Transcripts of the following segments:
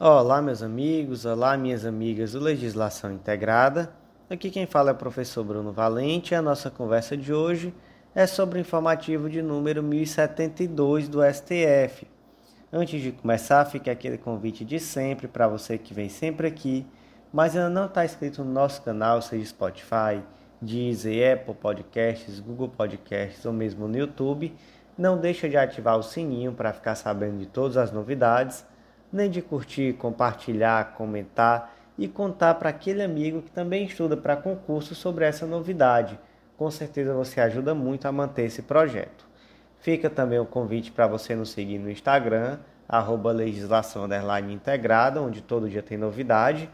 Olá, meus amigos, olá, minhas amigas do Legislação Integrada. Aqui quem fala é o professor Bruno Valente e a nossa conversa de hoje é sobre o informativo de número 1072 do STF. Antes de começar, fica aquele convite de sempre para você que vem sempre aqui, mas ainda não está inscrito no nosso canal, seja Spotify, Deezer, Apple Podcasts, Google Podcasts ou mesmo no YouTube, não deixa de ativar o sininho para ficar sabendo de todas as novidades nem de curtir, compartilhar, comentar e contar para aquele amigo que também estuda para concurso sobre essa novidade. Com certeza você ajuda muito a manter esse projeto. Fica também o convite para você nos seguir no Instagram, arroba legislação integrada, onde todo dia tem novidade.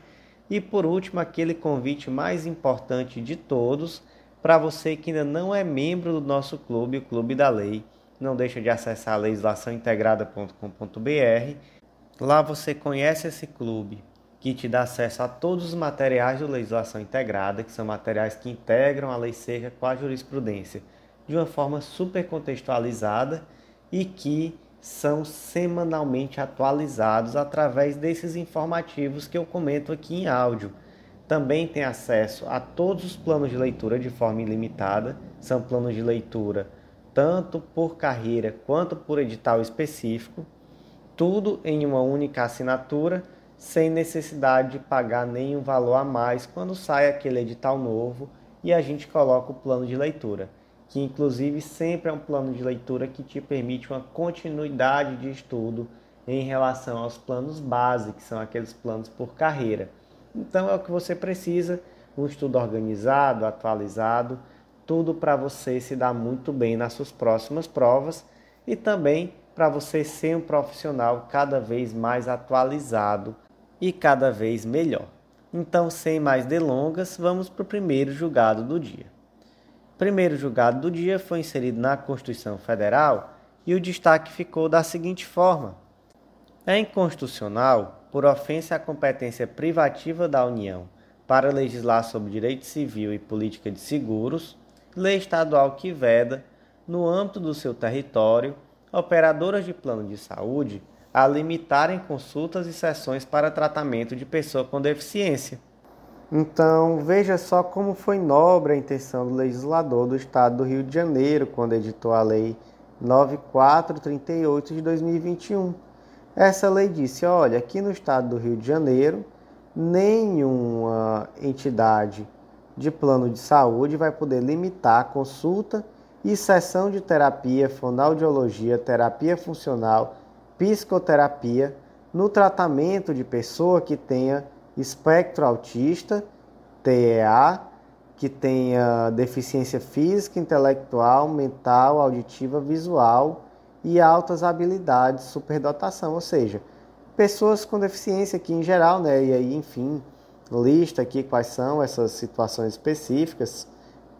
E por último, aquele convite mais importante de todos, para você que ainda não é membro do nosso clube, o Clube da Lei, não deixa de acessar legislaçãointegrada.com.br Lá você conhece esse clube que te dá acesso a todos os materiais de legislação integrada, que são materiais que integram a lei seca com a jurisprudência de uma forma super contextualizada e que são semanalmente atualizados através desses informativos que eu comento aqui em áudio. Também tem acesso a todos os planos de leitura de forma ilimitada, são planos de leitura tanto por carreira quanto por edital específico tudo em uma única assinatura, sem necessidade de pagar nenhum valor a mais quando sai aquele edital novo e a gente coloca o plano de leitura, que inclusive sempre é um plano de leitura que te permite uma continuidade de estudo em relação aos planos base, que são aqueles planos por carreira. Então é o que você precisa, um estudo organizado, atualizado, tudo para você se dar muito bem nas suas próximas provas e também para você ser um profissional cada vez mais atualizado e cada vez melhor. Então, sem mais delongas, vamos para o primeiro julgado do dia. O primeiro julgado do dia foi inserido na Constituição Federal e o destaque ficou da seguinte forma: é inconstitucional, por ofensa à competência privativa da União para legislar sobre direito civil e política de seguros, lei estadual que veda, no âmbito do seu território, operadoras de plano de saúde a limitarem consultas e sessões para tratamento de pessoa com deficiência. Então, veja só como foi nobre a intenção do legislador do Estado do Rio de Janeiro quando editou a Lei 9438 de 2021. Essa lei disse: olha, aqui no Estado do Rio de Janeiro, nenhuma entidade de plano de saúde vai poder limitar a consulta e sessão de terapia, fonoaudiologia, terapia funcional, psicoterapia no tratamento de pessoa que tenha espectro autista, TEA, que tenha deficiência física, intelectual, mental, auditiva, visual e altas habilidades, superdotação, ou seja, pessoas com deficiência aqui em geral, né? E aí, enfim, lista aqui quais são essas situações específicas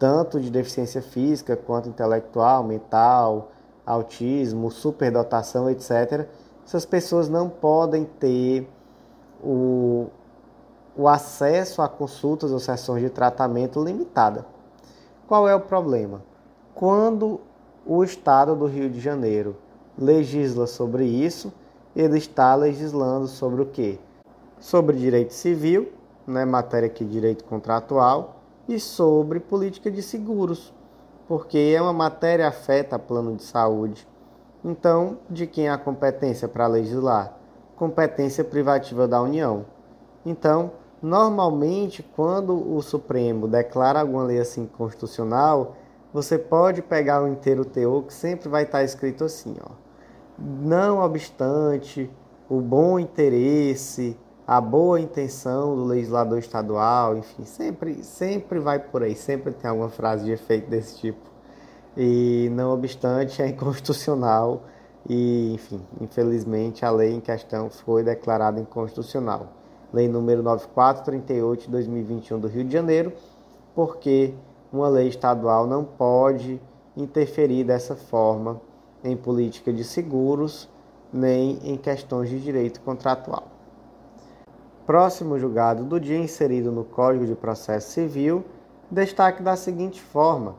tanto de deficiência física quanto intelectual, mental, autismo, superdotação, etc. Essas pessoas não podem ter o, o acesso a consultas ou sessões de tratamento limitada. Qual é o problema? Quando o Estado do Rio de Janeiro legisla sobre isso, ele está legislando sobre o quê? Sobre direito civil, né, matéria aqui de direito contratual, e sobre política de seguros, porque é uma matéria afeta plano de saúde. Então, de quem a competência para legislar? Competência privativa da União. Então, normalmente, quando o Supremo declara alguma lei assim constitucional, você pode pegar o inteiro teor que sempre vai estar escrito assim, ó. Não obstante o bom interesse a boa intenção do legislador estadual, enfim, sempre, sempre vai por aí, sempre tem alguma frase de efeito desse tipo. E não obstante, é inconstitucional e, enfim, infelizmente a lei em questão foi declarada inconstitucional. Lei número 9438 de 2021 do Rio de Janeiro, porque uma lei estadual não pode interferir dessa forma em política de seguros nem em questões de direito contratual. Próximo julgado do dia inserido no Código de Processo Civil, destaque da seguinte forma: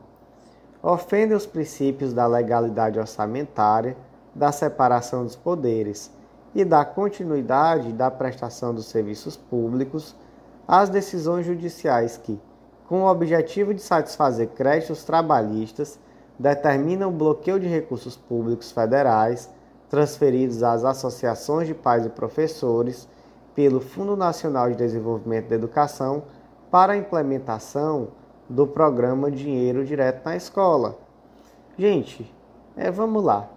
ofende os princípios da legalidade orçamentária, da separação dos poderes e da continuidade da prestação dos serviços públicos às decisões judiciais que, com o objetivo de satisfazer créditos trabalhistas, determinam o bloqueio de recursos públicos federais transferidos às associações de pais e professores pelo Fundo Nacional de Desenvolvimento da Educação para a implementação do programa Dinheiro Direto na Escola. Gente, é, vamos lá.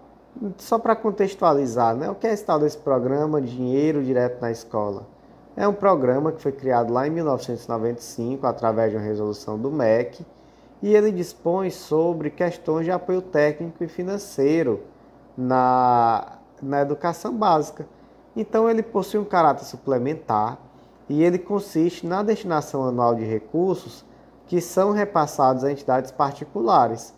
Só para contextualizar, né, o que é esse tal desse programa Dinheiro Direto na Escola? É um programa que foi criado lá em 1995 através de uma resolução do MEC e ele dispõe sobre questões de apoio técnico e financeiro na, na educação básica. Então ele possui um caráter suplementar e ele consiste na destinação anual de recursos que são repassados a entidades particulares.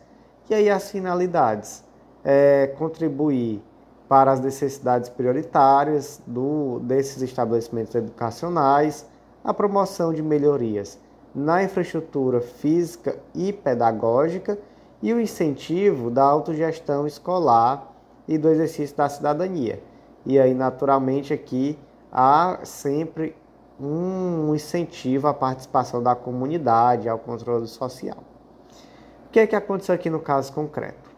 E aí as finalidades é contribuir para as necessidades prioritárias do, desses estabelecimentos educacionais, a promoção de melhorias na infraestrutura física e pedagógica e o incentivo da autogestão escolar e do exercício da cidadania. E aí, naturalmente, aqui há sempre um incentivo à participação da comunidade, ao controle social. O que é que aconteceu aqui no caso concreto?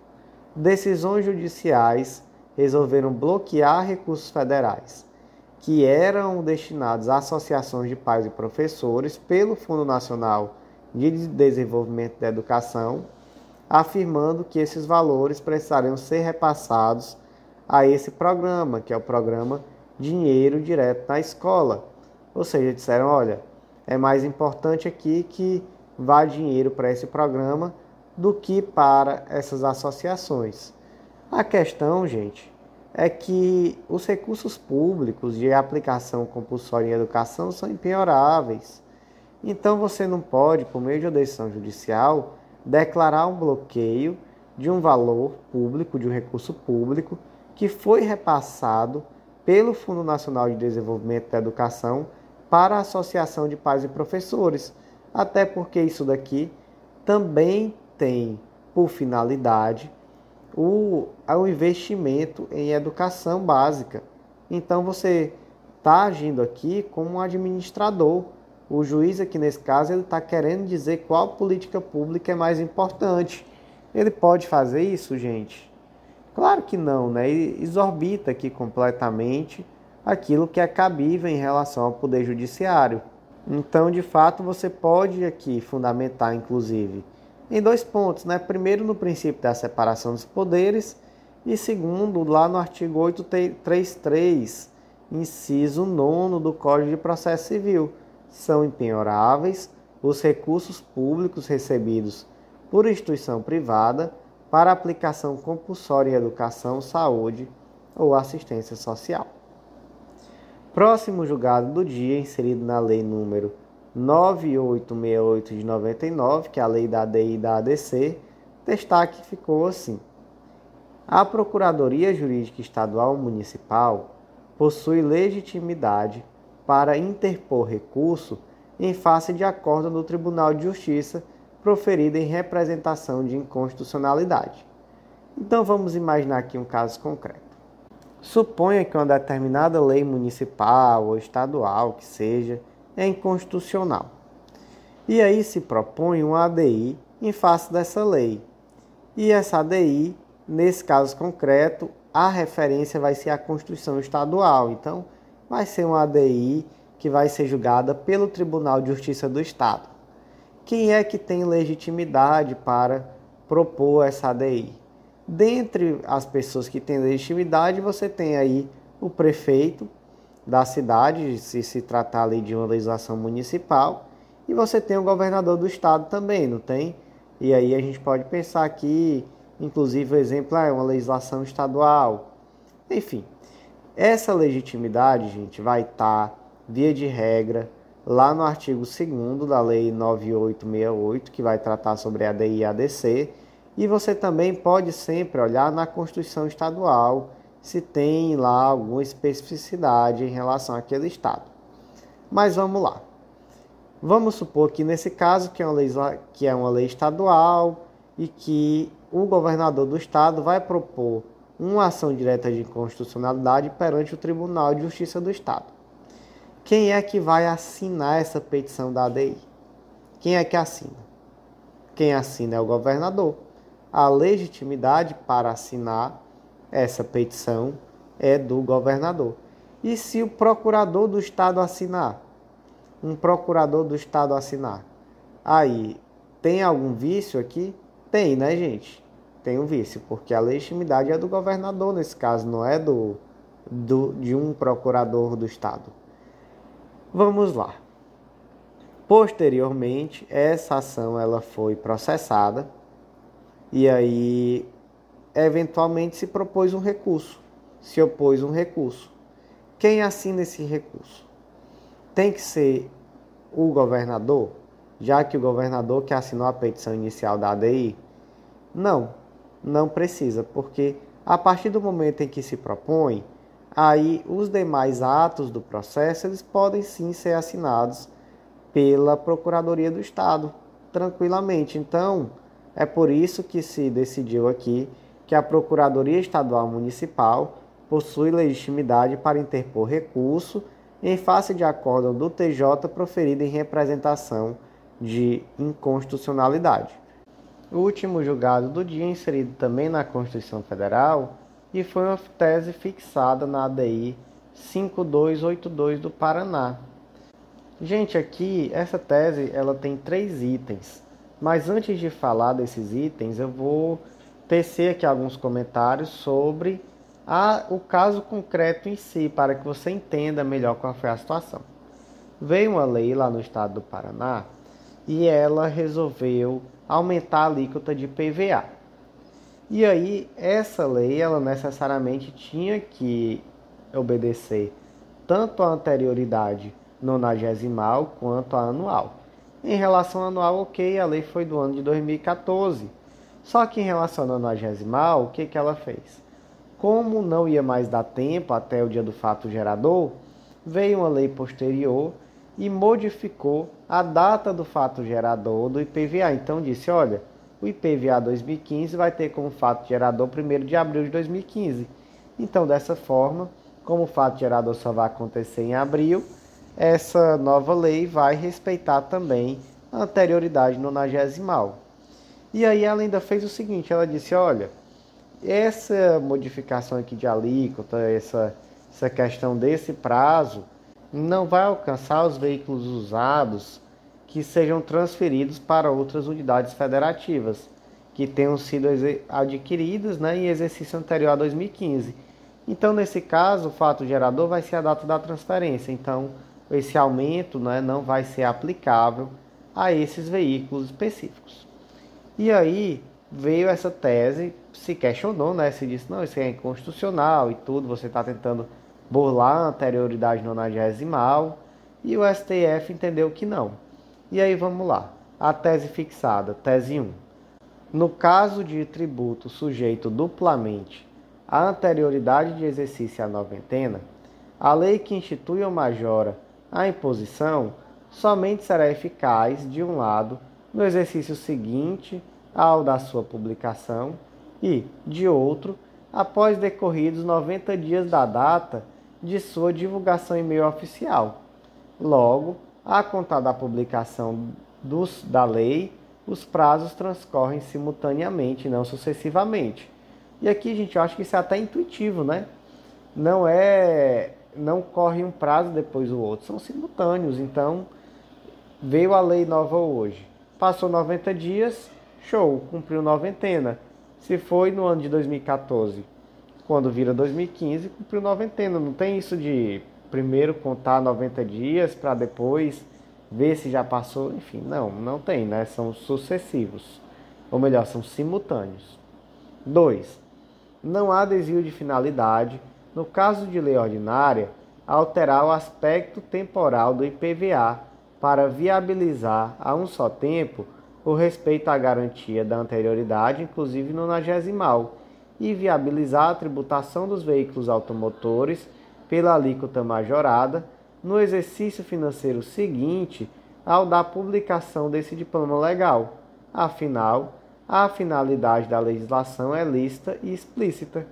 Decisões judiciais resolveram bloquear recursos federais que eram destinados a associações de pais e professores pelo Fundo Nacional de Desenvolvimento da Educação, afirmando que esses valores precisariam ser repassados a esse programa, que é o programa Dinheiro Direto na Escola. Ou seja, disseram: olha, é mais importante aqui que vá dinheiro para esse programa do que para essas associações. A questão, gente, é que os recursos públicos de aplicação compulsória em educação são impenhoráveis. Então você não pode, por meio de decisão judicial, declarar um bloqueio de um valor público, de um recurso público, que foi repassado pelo Fundo Nacional de Desenvolvimento da Educação para a Associação de Pais e Professores. Até porque isso daqui também tem por finalidade o, o investimento em educação básica. Então você está agindo aqui como um administrador. O juiz aqui nesse caso ele está querendo dizer qual política pública é mais importante. Ele pode fazer isso, gente? Claro que não, né? Exorbita aqui completamente aquilo que é cabível em relação ao poder judiciário. Então, de fato, você pode aqui fundamentar, inclusive, em dois pontos, né? Primeiro, no princípio da separação dos poderes, e segundo, lá no artigo 833, inciso 9 do Código de Processo Civil, são empenhoráveis os recursos públicos recebidos por instituição privada para aplicação compulsória em educação, saúde ou assistência social. Próximo julgado do dia, inserido na Lei número 9868 de 99, que é a lei da ADI e da ADC, destaque ficou assim: A Procuradoria Jurídica Estadual Municipal possui legitimidade para interpor recurso em face de acordo do Tribunal de Justiça proferido em representação de inconstitucionalidade. Então vamos imaginar aqui um caso concreto. Suponha que uma determinada lei municipal ou estadual, que seja, é inconstitucional. E aí se propõe uma ADI em face dessa lei. E essa ADI, nesse caso concreto, a referência vai ser a Constituição Estadual. Então, vai ser uma ADI que vai ser julgada pelo Tribunal de Justiça do Estado. Quem é que tem legitimidade para propor essa ADI? Dentre as pessoas que têm legitimidade, você tem aí o prefeito, da cidade, se se tratar ali de uma legislação municipal, e você tem o governador do estado também, não tem? E aí a gente pode pensar aqui, inclusive o exemplo é uma legislação estadual. Enfim, essa legitimidade, gente, vai estar, via de regra, lá no artigo 2 da Lei 9868, que vai tratar sobre a ADI e ADC, e você também pode sempre olhar na Constituição Estadual, se tem lá alguma especificidade em relação àquele estado. Mas vamos lá. Vamos supor que nesse caso que é uma lei, que é uma lei estadual e que o governador do estado vai propor uma ação direta de inconstitucionalidade perante o Tribunal de Justiça do Estado. Quem é que vai assinar essa petição da ADI? Quem é que assina? Quem assina é o governador. A legitimidade para assinar essa petição é do governador. E se o procurador do Estado assinar? Um procurador do Estado assinar? Aí, tem algum vício aqui? Tem, né, gente? Tem um vício, porque a legitimidade é do governador nesse caso, não é do, do de um procurador do Estado. Vamos lá. Posteriormente, essa ação ela foi processada e aí eventualmente se propôs um recurso, se opôs um recurso. Quem assina esse recurso? Tem que ser o governador, já que o governador que assinou a petição inicial da ADI? Não, não precisa, porque a partir do momento em que se propõe, aí os demais atos do processo eles podem sim ser assinados pela Procuradoria do Estado, tranquilamente. Então, é por isso que se decidiu aqui que a Procuradoria Estadual Municipal possui legitimidade para interpor recurso em face de acórdão do TJ proferido em representação de inconstitucionalidade. O último julgado do dia, inserido também na Constituição Federal, e foi uma tese fixada na ADI 5282 do Paraná. Gente, aqui essa tese ela tem três itens, mas antes de falar desses itens, eu vou tecer aqui alguns comentários sobre a, o caso concreto em si, para que você entenda melhor qual foi a situação. Veio uma lei lá no estado do Paraná e ela resolveu aumentar a alíquota de PVA. E aí, essa lei, ela necessariamente tinha que obedecer tanto a anterioridade nonagesimal quanto a anual. Em relação ao anual, ok, a lei foi do ano de 2014. Só que em relação ao nonagesimal, o que, que ela fez? Como não ia mais dar tempo até o dia do fato gerador, veio uma lei posterior e modificou a data do fato gerador do IPVA. Então disse, olha, o IPVA 2015 vai ter como fato gerador 1 de abril de 2015. Então, dessa forma, como o fato gerador só vai acontecer em abril, essa nova lei vai respeitar também a anterioridade nonagesimal. E aí ela ainda fez o seguinte, ela disse, olha, essa modificação aqui de alíquota, essa, essa questão desse prazo, não vai alcançar os veículos usados que sejam transferidos para outras unidades federativas, que tenham sido adquiridas né, em exercício anterior a 2015. Então, nesse caso, o fato gerador vai ser a data da transferência. Então, esse aumento né, não vai ser aplicável a esses veículos específicos. E aí, veio essa tese, se questionou, né? Se disse, não, isso é inconstitucional e tudo, você está tentando burlar a anterioridade nonagesimal, e o STF entendeu que não. E aí vamos lá. A tese fixada, tese 1. No caso de tributo sujeito duplamente à anterioridade de exercício à noventena, a lei que institui ou majora a imposição somente será eficaz, de um lado, no exercício seguinte ao da sua publicação e, de outro, após decorridos 90 dias da data de sua divulgação em meio oficial. Logo, a contar da publicação dos, da lei, os prazos transcorrem simultaneamente, não sucessivamente. E aqui, gente, eu acho que isso é até intuitivo, né? Não é. Não corre um prazo depois do outro, são simultâneos. Então, veio a lei nova hoje. Passou 90 dias, show, cumpriu noventena. Se foi no ano de 2014, quando vira 2015, cumpriu noventena. Não tem isso de primeiro contar 90 dias para depois ver se já passou. Enfim, não, não tem, né? São sucessivos. Ou melhor, são simultâneos. 2. Não há desvio de finalidade, no caso de lei ordinária, alterar o aspecto temporal do IPVA para viabilizar a um só tempo o respeito à garantia da anterioridade, inclusive no nagesimal, e viabilizar a tributação dos veículos automotores pela alíquota majorada no exercício financeiro seguinte ao da publicação desse diploma legal. Afinal, a finalidade da legislação é lícita e explícita.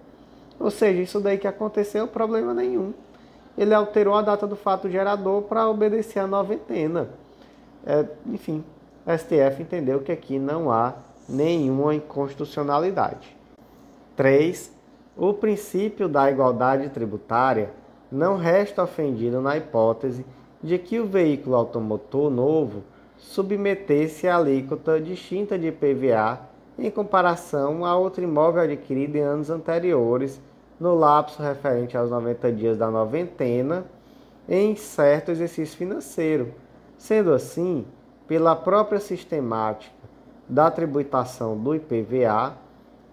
Ou seja, isso daí que aconteceu, problema nenhum. Ele alterou a data do fato gerador para obedecer a noventena. É, enfim, a STF entendeu que aqui não há nenhuma inconstitucionalidade. 3. O princípio da igualdade tributária não resta ofendido na hipótese de que o veículo automotor novo submetesse a alíquota distinta de PVA em comparação a outro imóvel adquirido em anos anteriores, no lapso referente aos 90 dias da noventena, em certo exercício financeiro. Sendo assim, pela própria sistemática da tributação do IPVA,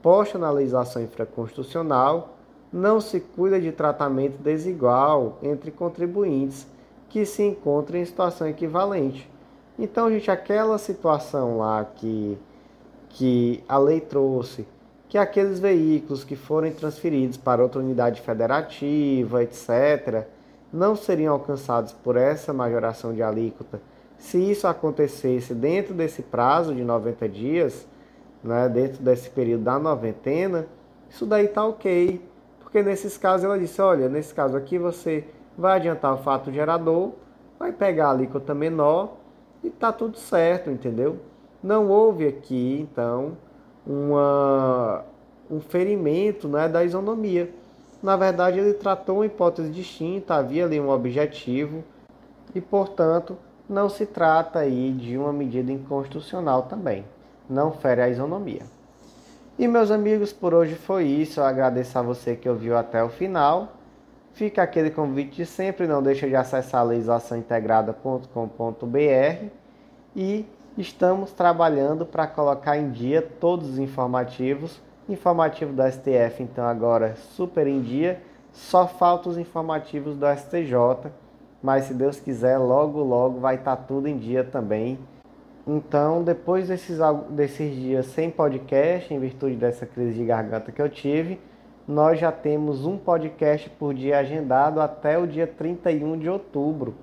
posta na legislação infraconstitucional, não se cuida de tratamento desigual entre contribuintes que se encontram em situação equivalente. Então, gente, aquela situação lá que, que a lei trouxe, que aqueles veículos que forem transferidos para outra unidade federativa, etc., não seriam alcançados por essa majoração de alíquota. Se isso acontecesse dentro desse prazo de 90 dias, né, dentro desse período da noventena, isso daí está ok. Porque nesses casos ela disse, olha, nesse caso aqui você vai adiantar o fato gerador, vai pegar a alíquota menor e tá tudo certo, entendeu? Não houve aqui, então, uma, um ferimento né, da isonomia. Na verdade, ele tratou uma hipótese distinta, havia ali um objetivo e, portanto, não se trata aí de uma medida inconstitucional também. Não fere a isonomia. E meus amigos, por hoje foi isso. Eu agradeço a você que ouviu até o final. Fica aquele convite de sempre, não deixa de acessar legislaçãointegrada.com.br e estamos trabalhando para colocar em dia todos os informativos. Informativo do STF, então, agora super em dia. Só faltam os informativos do STJ, mas se Deus quiser, logo, logo vai estar tá tudo em dia também. Então, depois desses, desses dias sem podcast, em virtude dessa crise de garganta que eu tive, nós já temos um podcast por dia agendado até o dia 31 de outubro.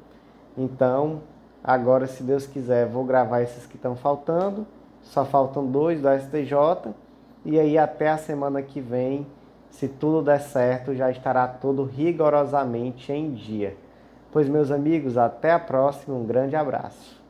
Então, agora, se Deus quiser, vou gravar esses que estão faltando. Só faltam dois do STJ. E aí, até a semana que vem, se tudo der certo, já estará tudo rigorosamente em dia. Pois, meus amigos, até a próxima. Um grande abraço.